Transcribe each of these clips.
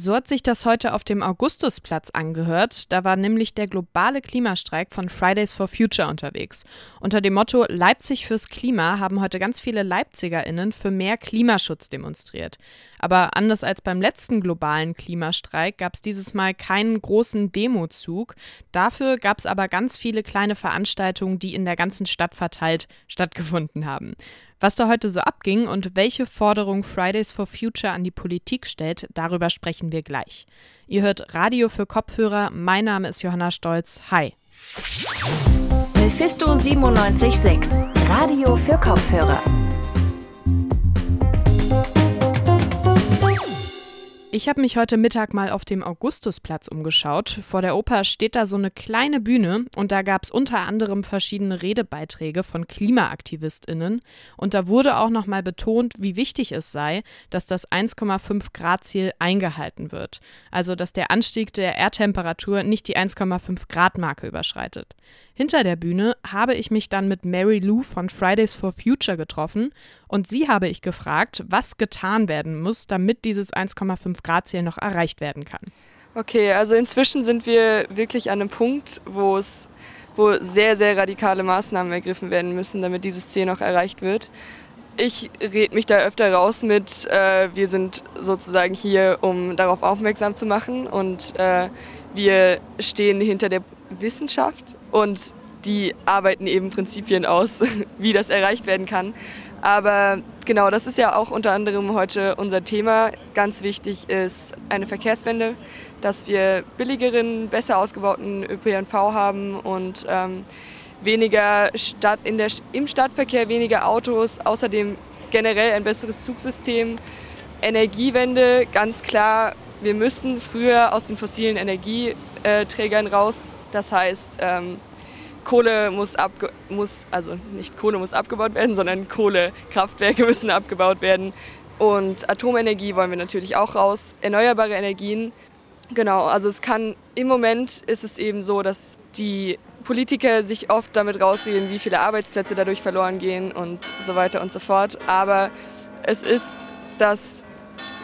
So hat sich das heute auf dem Augustusplatz angehört. Da war nämlich der globale Klimastreik von Fridays for Future unterwegs. Unter dem Motto Leipzig fürs Klima haben heute ganz viele Leipzigerinnen für mehr Klimaschutz demonstriert. Aber anders als beim letzten globalen Klimastreik gab es dieses Mal keinen großen Demozug. Dafür gab es aber ganz viele kleine Veranstaltungen, die in der ganzen Stadt verteilt stattgefunden haben. Was da heute so abging und welche Forderung Fridays for Future an die Politik stellt, darüber sprechen wir gleich. Ihr hört Radio für Kopfhörer. Mein Name ist Johanna Stolz. Hi. Mephisto 976, Radio für Kopfhörer. Ich habe mich heute Mittag mal auf dem Augustusplatz umgeschaut. Vor der Oper steht da so eine kleine Bühne und da gab es unter anderem verschiedene Redebeiträge von KlimaaktivistInnen. Und da wurde auch nochmal betont, wie wichtig es sei, dass das 1,5 Grad Ziel eingehalten wird. Also, dass der Anstieg der Erdtemperatur nicht die 1,5 Grad Marke überschreitet. Hinter der Bühne habe ich mich dann mit Mary Lou von Fridays for Future getroffen und sie habe ich gefragt, was getan werden muss, damit dieses 1,5 Grad Ziel noch erreicht werden kann. Okay, also inzwischen sind wir wirklich an einem Punkt, wo es wo sehr, sehr radikale Maßnahmen ergriffen werden müssen, damit dieses Ziel noch erreicht wird. Ich rede mich da öfter raus mit, äh, wir sind sozusagen hier, um darauf aufmerksam zu machen und äh, wir stehen hinter der Wissenschaft und die arbeiten eben Prinzipien aus, wie das erreicht werden kann. Aber genau, das ist ja auch unter anderem heute unser Thema. Ganz wichtig ist eine Verkehrswende, dass wir billigeren, besser ausgebauten ÖPNV haben und ähm, weniger Stadt, in der, im Stadtverkehr weniger Autos, außerdem generell ein besseres Zugsystem. Energiewende, ganz klar, wir müssen früher aus den fossilen Energieträgern raus. Das heißt, ähm, Kohle muss, abge muss, also nicht Kohle muss abgebaut werden, sondern Kohlekraftwerke müssen abgebaut werden. Und Atomenergie wollen wir natürlich auch raus. Erneuerbare Energien, genau, also es kann, im Moment ist es eben so, dass die Politiker sich oft damit rausreden, wie viele Arbeitsplätze dadurch verloren gehen und so weiter und so fort. Aber es ist, dass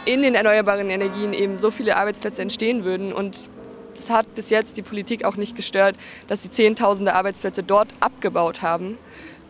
in den erneuerbaren Energien eben so viele Arbeitsplätze entstehen würden und es hat bis jetzt die Politik auch nicht gestört, dass sie Zehntausende Arbeitsplätze dort abgebaut haben.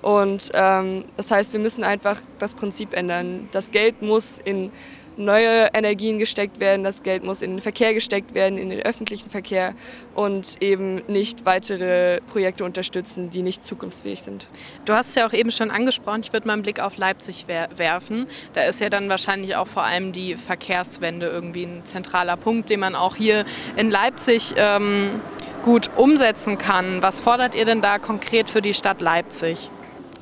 Und ähm, das heißt, wir müssen einfach das Prinzip ändern. Das Geld muss in neue Energien gesteckt werden, das Geld muss in den Verkehr gesteckt werden, in den öffentlichen Verkehr und eben nicht weitere Projekte unterstützen, die nicht zukunftsfähig sind. Du hast es ja auch eben schon angesprochen, ich würde mal einen Blick auf Leipzig werfen. Da ist ja dann wahrscheinlich auch vor allem die Verkehrswende irgendwie ein zentraler Punkt, den man auch hier in Leipzig ähm, gut umsetzen kann. Was fordert ihr denn da konkret für die Stadt Leipzig?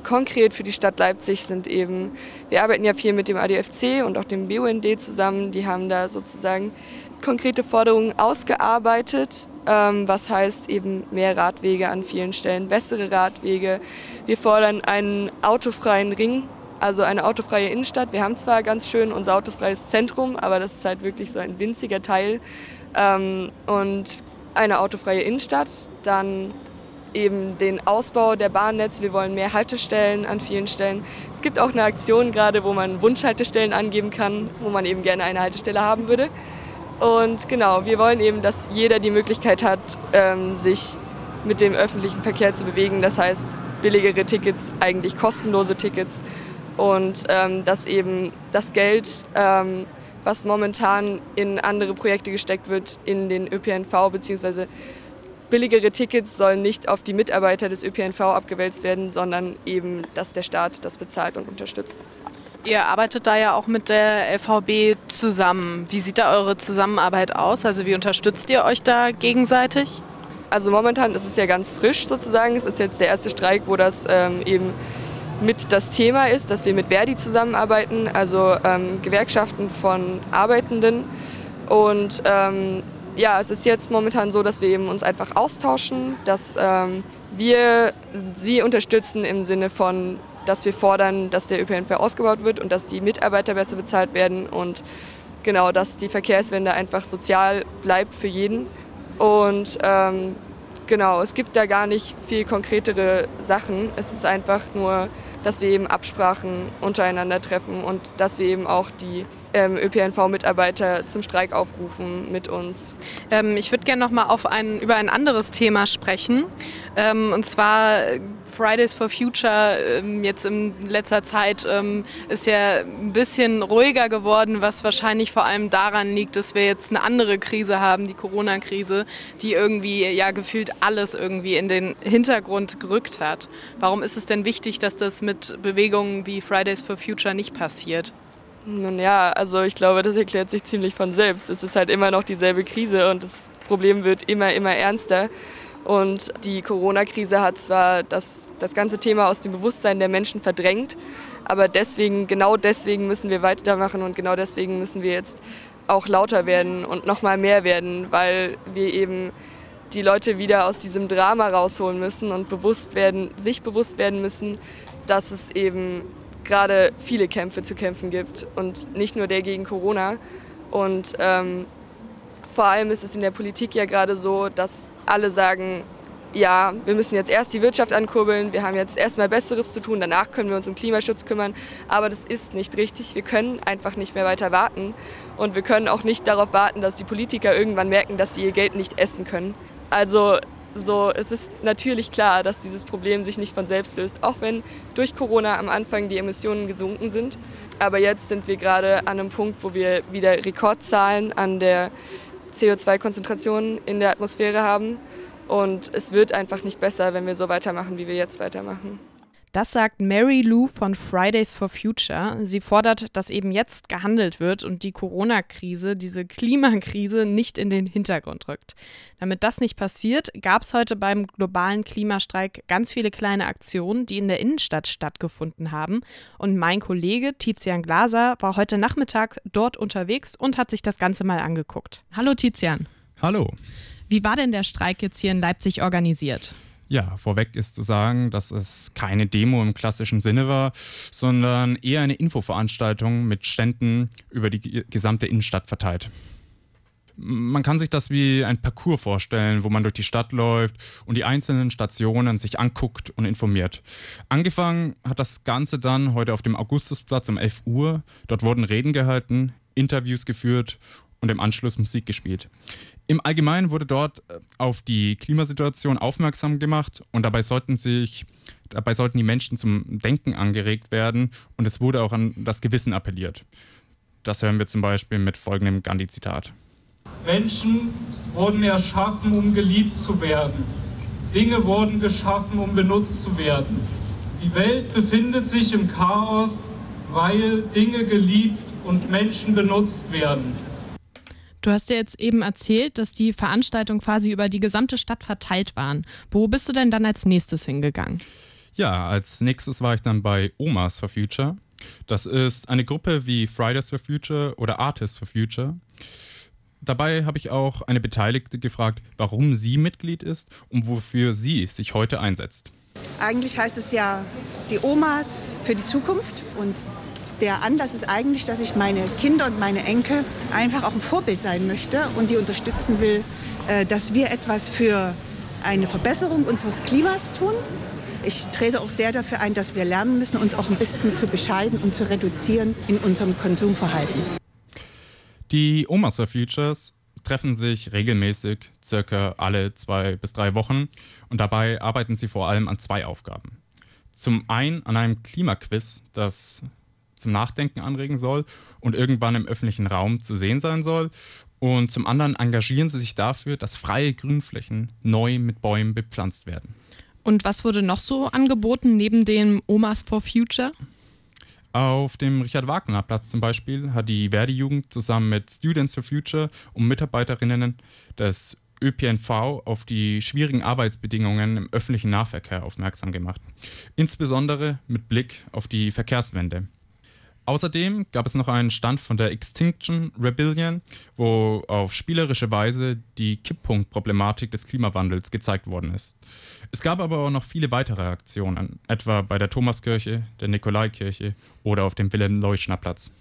Konkret für die Stadt Leipzig sind eben, wir arbeiten ja viel mit dem ADFC und auch dem BUND zusammen, die haben da sozusagen konkrete Forderungen ausgearbeitet, ähm, was heißt eben mehr Radwege an vielen Stellen, bessere Radwege. Wir fordern einen autofreien Ring, also eine autofreie Innenstadt. Wir haben zwar ganz schön unser autofreies Zentrum, aber das ist halt wirklich so ein winziger Teil. Ähm, und eine autofreie Innenstadt, dann eben den Ausbau der Bahnnetz. Wir wollen mehr Haltestellen an vielen Stellen. Es gibt auch eine Aktion gerade, wo man Wunschhaltestellen angeben kann, wo man eben gerne eine Haltestelle haben würde. Und genau, wir wollen eben, dass jeder die Möglichkeit hat, ähm, sich mit dem öffentlichen Verkehr zu bewegen. Das heißt, billigere Tickets, eigentlich kostenlose Tickets. Und ähm, dass eben das Geld, ähm, was momentan in andere Projekte gesteckt wird, in den ÖPNV bzw billigere Tickets sollen nicht auf die Mitarbeiter des ÖPNV abgewälzt werden, sondern eben, dass der Staat das bezahlt und unterstützt. Ihr arbeitet da ja auch mit der LVB zusammen. Wie sieht da eure Zusammenarbeit aus? Also wie unterstützt ihr euch da gegenseitig? Also momentan ist es ja ganz frisch sozusagen. Es ist jetzt der erste Streik, wo das ähm, eben mit das Thema ist, dass wir mit Verdi zusammenarbeiten, also ähm, Gewerkschaften von Arbeitenden. Und ähm, ja, es ist jetzt momentan so, dass wir eben uns einfach austauschen, dass ähm, wir sie unterstützen im Sinne von, dass wir fordern, dass der ÖPNV ausgebaut wird und dass die Mitarbeiter besser bezahlt werden und genau, dass die Verkehrswende einfach sozial bleibt für jeden. Und ähm, Genau, es gibt da gar nicht viel konkretere Sachen. Es ist einfach nur, dass wir eben Absprachen untereinander treffen und dass wir eben auch die ähm, ÖPNV-Mitarbeiter zum Streik aufrufen mit uns. Ähm, ich würde gerne noch mal auf ein, über ein anderes Thema sprechen. Ähm, und zwar Fridays for Future ähm, jetzt in letzter Zeit ähm, ist ja ein bisschen ruhiger geworden, was wahrscheinlich vor allem daran liegt, dass wir jetzt eine andere Krise haben, die Corona-Krise, die irgendwie ja gefühlt alles irgendwie in den Hintergrund gerückt hat. Warum ist es denn wichtig, dass das mit Bewegungen wie Fridays for Future nicht passiert? Nun ja, also ich glaube, das erklärt sich ziemlich von selbst. Es ist halt immer noch dieselbe Krise und das Problem wird immer, immer ernster. Und die Corona-Krise hat zwar das, das ganze Thema aus dem Bewusstsein der Menschen verdrängt, aber deswegen, genau deswegen müssen wir weitermachen und genau deswegen müssen wir jetzt auch lauter werden und noch mal mehr werden, weil wir eben die Leute wieder aus diesem Drama rausholen müssen und bewusst werden, sich bewusst werden müssen, dass es eben gerade viele Kämpfe zu kämpfen gibt und nicht nur der gegen Corona. Und ähm, vor allem ist es in der Politik ja gerade so, dass alle sagen, ja, wir müssen jetzt erst die Wirtschaft ankurbeln, wir haben jetzt erstmal Besseres zu tun, danach können wir uns um Klimaschutz kümmern. Aber das ist nicht richtig. Wir können einfach nicht mehr weiter warten. Und wir können auch nicht darauf warten, dass die Politiker irgendwann merken, dass sie ihr Geld nicht essen können. Also so, es ist natürlich klar, dass dieses Problem sich nicht von selbst löst, auch wenn durch Corona am Anfang die Emissionen gesunken sind. Aber jetzt sind wir gerade an einem Punkt, wo wir wieder Rekordzahlen an der CO2-Konzentration in der Atmosphäre haben. Und es wird einfach nicht besser, wenn wir so weitermachen, wie wir jetzt weitermachen. Das sagt Mary Lou von Fridays for Future. Sie fordert, dass eben jetzt gehandelt wird und die Corona-Krise, diese Klimakrise, nicht in den Hintergrund rückt. Damit das nicht passiert, gab es heute beim globalen Klimastreik ganz viele kleine Aktionen, die in der Innenstadt stattgefunden haben. Und mein Kollege Tizian Glaser war heute Nachmittag dort unterwegs und hat sich das Ganze mal angeguckt. Hallo Tizian. Hallo. Wie war denn der Streik jetzt hier in Leipzig organisiert? Ja, vorweg ist zu sagen, dass es keine Demo im klassischen Sinne war, sondern eher eine Infoveranstaltung mit Ständen über die gesamte Innenstadt verteilt. Man kann sich das wie ein Parcours vorstellen, wo man durch die Stadt läuft und die einzelnen Stationen sich anguckt und informiert. Angefangen hat das Ganze dann heute auf dem Augustusplatz um 11 Uhr. Dort wurden Reden gehalten, Interviews geführt und im Anschluss Musik gespielt. Im Allgemeinen wurde dort äh, auf die Klimasituation aufmerksam gemacht und dabei sollten sich dabei sollten die Menschen zum Denken angeregt werden und es wurde auch an das Gewissen appelliert. Das hören wir zum Beispiel mit folgendem Gandhi-Zitat. Menschen wurden erschaffen, um geliebt zu werden. Dinge wurden geschaffen, um benutzt zu werden. Die Welt befindet sich im Chaos, weil Dinge geliebt und Menschen benutzt werden. Du hast ja jetzt eben erzählt, dass die Veranstaltungen quasi über die gesamte Stadt verteilt waren. Wo bist du denn dann als nächstes hingegangen? Ja, als nächstes war ich dann bei Omas for Future. Das ist eine Gruppe wie Fridays for Future oder Artists for Future. Dabei habe ich auch eine Beteiligte gefragt, warum sie Mitglied ist und wofür sie sich heute einsetzt. Eigentlich heißt es ja die Omas für die Zukunft und der Anlass ist eigentlich, dass ich meine Kinder und meine Enkel einfach auch ein Vorbild sein möchte und die unterstützen will, äh, dass wir etwas für eine Verbesserung unseres Klimas tun. Ich trete auch sehr dafür ein, dass wir lernen müssen, uns auch ein bisschen zu bescheiden und zu reduzieren in unserem Konsumverhalten. Die Omas for Futures treffen sich regelmäßig, circa alle zwei bis drei Wochen. Und dabei arbeiten sie vor allem an zwei Aufgaben. Zum einen an einem Klimaquiz, das zum Nachdenken anregen soll und irgendwann im öffentlichen Raum zu sehen sein soll. Und zum anderen engagieren sie sich dafür, dass freie Grünflächen neu mit Bäumen bepflanzt werden. Und was wurde noch so angeboten neben dem Omas for Future? Auf dem Richard-Wagner-Platz zum Beispiel hat die Verdi-Jugend zusammen mit Students for Future und Mitarbeiterinnen des ÖPNV auf die schwierigen Arbeitsbedingungen im öffentlichen Nahverkehr aufmerksam gemacht. Insbesondere mit Blick auf die Verkehrswende. Außerdem gab es noch einen Stand von der Extinction Rebellion, wo auf spielerische Weise die Kipppunktproblematik des Klimawandels gezeigt worden ist. Es gab aber auch noch viele weitere Aktionen, etwa bei der Thomaskirche, der Nikolaikirche oder auf dem Wilhelm-Leuschner-Platz.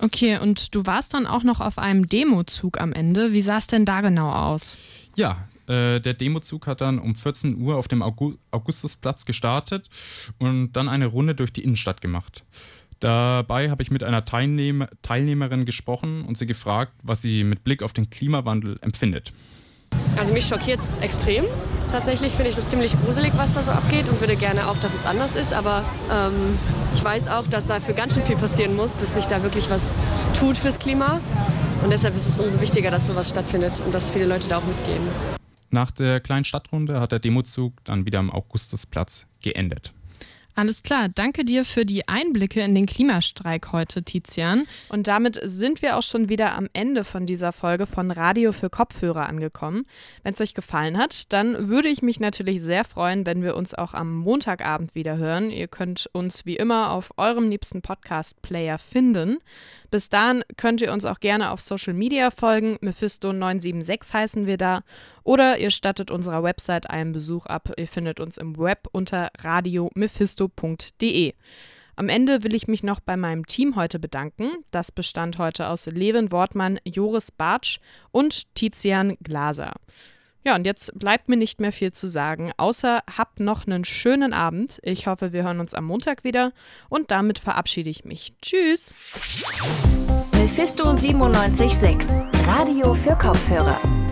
Okay, und du warst dann auch noch auf einem Demozug am Ende. Wie sah es denn da genau aus? Ja, Äh, der Demozug hat dann um 14 Uhr auf dem Augustusplatz gestartet und dann eine Runde durch die Innenstadt gemacht. Dabei habe ich mit einer Teilnehm Teilnehmerin gesprochen und sie gefragt, was sie mit Blick auf den Klimawandel empfindet. Also mich schockiert es extrem. Tatsächlich finde ich das ziemlich gruselig, was da so abgeht und würde gerne auch, dass es anders ist. Aber ähm, ich weiß auch, dass dafür ganz schön viel passieren muss, bis sich da wirklich was tut fürs Klima. Und deshalb ist es umso wichtiger, dass sowas stattfindet und dass viele Leute da auch mitgehen. Nach der kleinen Stadtrunde hat der Demozug dann wieder am Augustusplatz geendet. Alles klar, danke dir für die Einblicke in den Klimastreik heute, Tizian. Und damit sind wir auch schon wieder am Ende von dieser Folge von Radio für Kopfhörer angekommen. Wenn es euch gefallen hat, dann würde ich mich natürlich sehr freuen, wenn wir uns auch am Montagabend wieder hören. Ihr könnt uns wie immer auf eurem liebsten Podcast-Player finden. Bis dahin könnt ihr uns auch gerne auf Social Media folgen. Mephisto976 heißen wir da. Oder ihr stattet unserer Website einen Besuch ab. Ihr findet uns im Web unter radiomephisto.de. Am Ende will ich mich noch bei meinem Team heute bedanken. Das bestand heute aus Levin Wortmann, Joris Bartsch und Tizian Glaser. Ja, und jetzt bleibt mir nicht mehr viel zu sagen, außer habt noch einen schönen Abend. Ich hoffe, wir hören uns am Montag wieder und damit verabschiede ich mich. Tschüss. Mephisto 976, Radio für Kopfhörer.